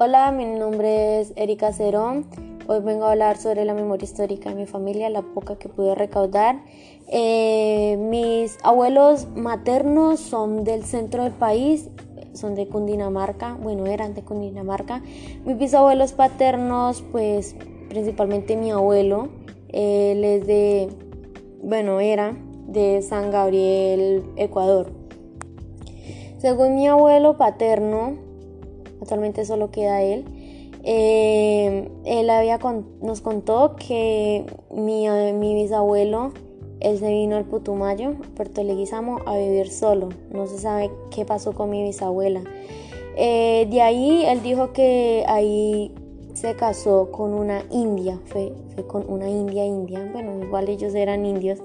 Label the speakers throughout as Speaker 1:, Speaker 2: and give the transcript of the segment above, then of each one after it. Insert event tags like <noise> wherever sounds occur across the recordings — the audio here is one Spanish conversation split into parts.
Speaker 1: Hola, mi nombre es Erika Cerón. Hoy vengo a hablar sobre la memoria histórica de mi familia, la poca que pude recaudar. Eh, mis abuelos maternos son del centro del país, son de Cundinamarca, bueno, eran de Cundinamarca. Mis bisabuelos paternos, pues principalmente mi abuelo, él es de, bueno, era de San Gabriel, Ecuador. Según mi abuelo paterno, actualmente solo queda él. Eh, él había nos contó que mi, mi, bisabuelo, él se vino al Putumayo, Puerto Leguizamo, a vivir solo. No se sabe qué pasó con mi bisabuela. Eh, de ahí él dijo que ahí se casó con una india, fue con una india india, bueno, igual ellos eran indios.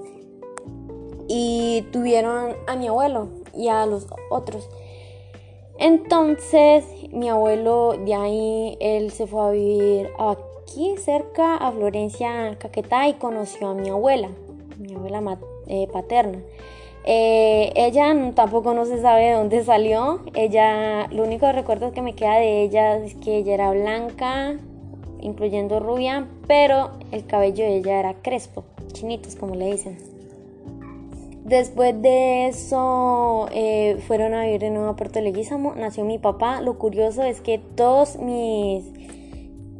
Speaker 1: Y tuvieron a mi abuelo y a los otros. Entonces, mi abuelo de ahí, él se fue a vivir aquí cerca a Florencia, Caquetá y conoció a mi abuela, mi abuela eh, paterna. Eh, ella tampoco no se sabe de dónde salió. Ella, lo único recuerdo que me queda de ella es que ella era blanca, incluyendo rubia, pero el cabello de ella era crespo, chinitos como le dicen. Después de eso eh, fueron a vivir de nuevo a Puerto Leguízamo, nació mi papá. Lo curioso es que todos mis,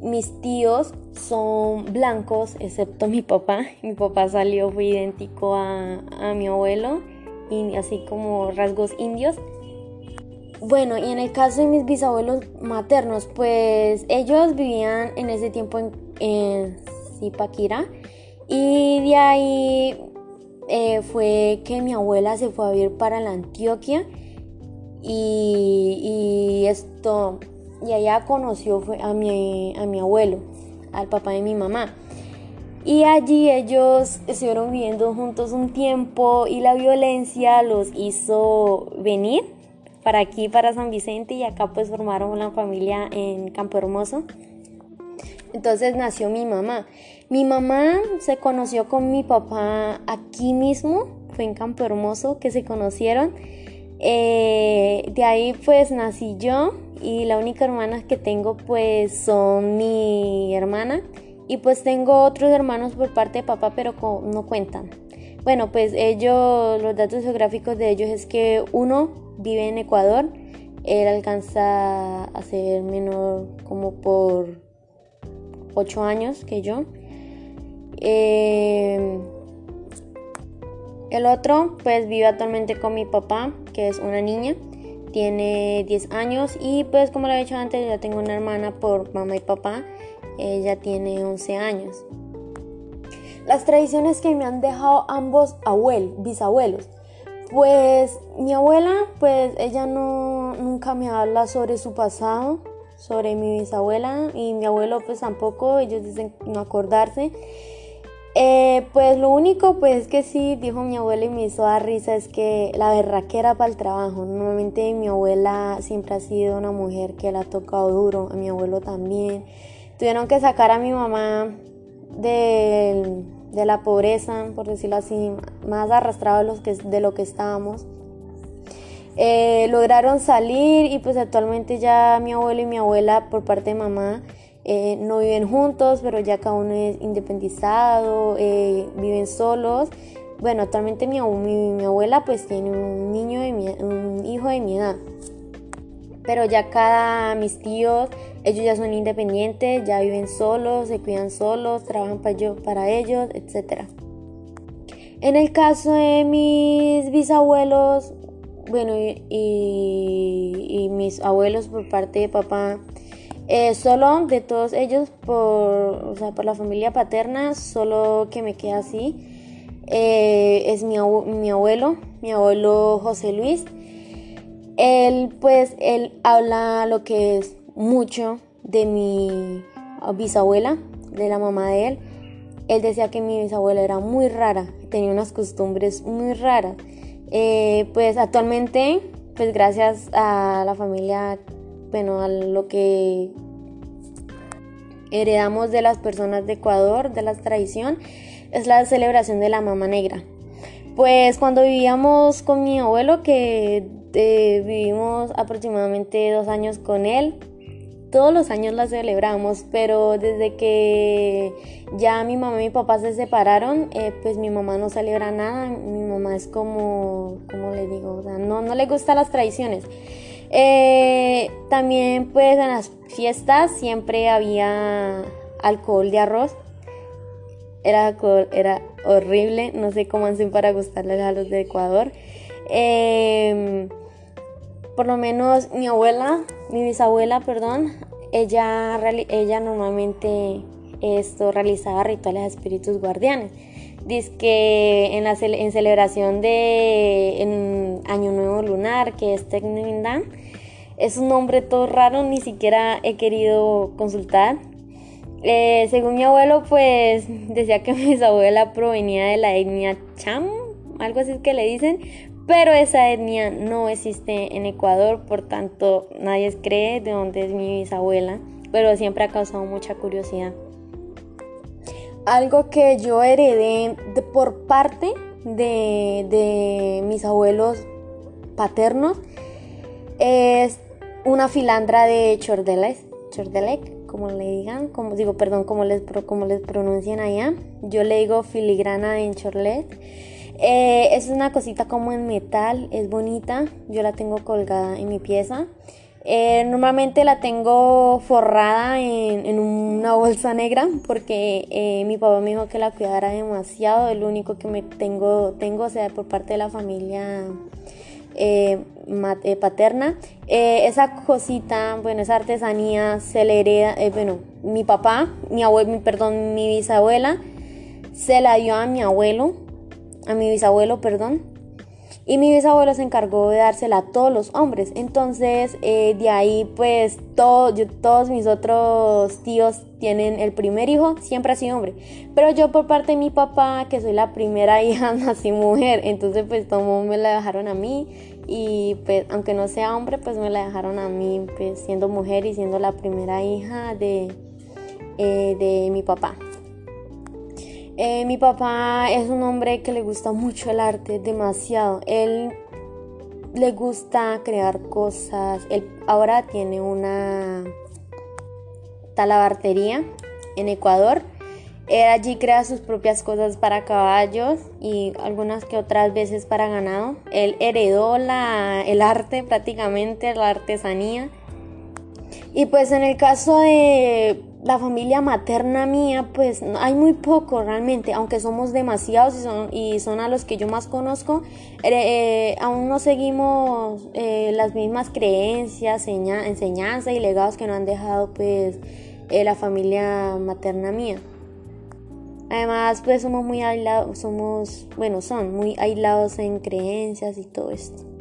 Speaker 1: mis tíos son blancos, excepto mi papá. <laughs> Mi papá salió, fue idéntico a, a mi abuelo, y así como rasgos indios. Bueno, y en el caso de mis bisabuelos maternos, pues ellos vivían en ese tiempo en, en Zipaquira. Y de ahí eh, fue que mi abuela se fue a vivir para la Antioquia y, esto, y allá conoció a mi, a mi abuelo, al papá de mi mamá. Y allí ellos estuvieron viviendo juntos un tiempo y la violencia los hizo venir para aquí, para San Vicente, y acá pues formaron una familia en Campo Hermoso. Entonces nació mi mamá. Mi mamá se conoció con mi papá aquí mismo, fue en Campo Hermoso que se conocieron. Eh, de ahí pues nací yo y la única hermana que tengo pues son mi hermana y pues tengo otros hermanos por parte de papá pero no cuentan. Bueno pues ellos, los datos geográficos de ellos es que uno vive en Ecuador, él alcanza a ser menor como por 8 años que yo. Eh, el otro pues vive actualmente con mi papá, que es una niña, tiene 10 años y pues como le he dicho antes, ya tengo una hermana por mamá y papá, ella tiene 11 años. Las tradiciones que me han dejado ambos abuelos, bisabuelos. Pues mi abuela, pues ella no nunca me habla sobre su pasado, sobre mi bisabuela y mi abuelo pues tampoco, ellos dicen no acordarse. Eh, pues lo único pues que sí dijo mi abuela y me hizo dar risa es que la berraquera para el trabajo. Normalmente mi abuela siempre ha sido una mujer que la ha tocado duro, a mi abuelo también. Tuvieron que sacar a mi mamá de, de la pobreza, por decirlo así, más arrastrado de, que, de lo que estábamos. Eh, lograron salir y pues actualmente ya mi abuelo y mi abuela por parte de mamá eh, no viven juntos, pero ya cada uno es independizado, eh, viven solos. Bueno, actualmente mi, mi, abuela pues tiene un niño de mi, un hijo de mi edad. Pero ya cada mis tíos, ellos ya son independientes, ya viven solos, se cuidan solos, trabajan para, yo, para ellos, etc. En el caso de mis bisabuelos, bueno, y, mis abuelos por parte de papá, eh, solo de todos ellos, por, o sea, por la familia paterna, solo que me queda así, eh, es mi, mi abuelo, mi abuelo José Luis. Él, pues, él habla lo que es mucho de mi bisabuela, de la mamá de él. Él decía que mi bisabuela era muy rara, tenía unas costumbres muy raras. Eh, pues actualmente, pues gracias a la familia, bueno, a lo que heredamos de las personas de Ecuador, de la tradición, es la celebración de la mama negra. Pues cuando vivíamos con mi abuelo, que eh, vivimos aproximadamente dos años con él, todos los años la celebramos, pero desde que ya mi mamá y mi papá se separaron, eh, pues mi mamá no celebra nada. Mi mamá es como, ¿cómo le digo? no, no le gustan las tradiciones. Eh, también pues en las fiestas siempre había alcohol de arroz. Era, era horrible, no sé cómo hacen para gustarles a los de Ecuador. Em, por lo menos mi abuela, mi bisabuela, perdón, ella, ella normalmente esto realizaba rituales a espíritus guardianes. Dice que en, la, en celebración de Año Nuevo Lunar, que es Tecnindan, es un nombre todo raro, ni siquiera he querido consultar. Eh, según mi abuelo, pues decía que <laughs> mi bisabuela provenía de la etnia Cham, algo así que le dicen, pero esa etnia no existe en Ecuador, por tanto nadie cree de dónde es mi bisabuela, pero siempre ha causado mucha curiosidad. Algo que yo heredé por parte de, mis abuelos paternos es una filandra de chordelec, chordelec como le digan, como digo, perdón, como les pronuncian allá. Yo le digo filigrana en chorlet. Eh, es una cosita como en metal, es bonita. Yo la tengo colgada en mi pieza. Eh, normalmente la tengo forrada en, una bolsa negra porque eh, mi papá me dijo que la cuidara demasiado. Es lo único que me tengo, tengo o sea, por parte de la familia paterna. esa cosita, bueno, esa artesanía se le hereda, bueno, mi papá, mi abuelo, perdón, mi bisabuela se la dio a mi abuelo a mi bisabuelo, perdón. Y mi bisabuelo se encargó de dársela a todos los hombres. Entonces, eh, de ahí, pues, todo, todos mis otros tíos tienen el primer hijo, siempre ha sido hombre. Pero yo, por parte de mi papá, que soy la primera <laughs> hija, nací mujer. Entonces, pues, todo me la dejaron a mí. Y, pues, aunque no sea hombre, pues me la dejaron a mí, pues, siendo mujer y siendo la primera hija de, eh, de mi papá. Eh, mi papá es un hombre que le gusta mucho el arte, demasiado. Él le gusta crear cosas. Él ahora tiene una talabartería en Ecuador. Él allí crea sus propias cosas para caballos y algunas que otras veces para ganado. Él heredó la, el arte prácticamente, la artesanía. Y pues en el caso de la familia materna mía, pues hay muy poco realmente, aunque somos demasiados y son, y son a los que yo más conozco, eh, eh, aún no seguimos eh, las mismas creencias, enseñanzas y legados que nos han dejado pues la familia materna mía. Además, pues somos muy aislados, somos, bueno, son muy aislados en creencias y todo esto.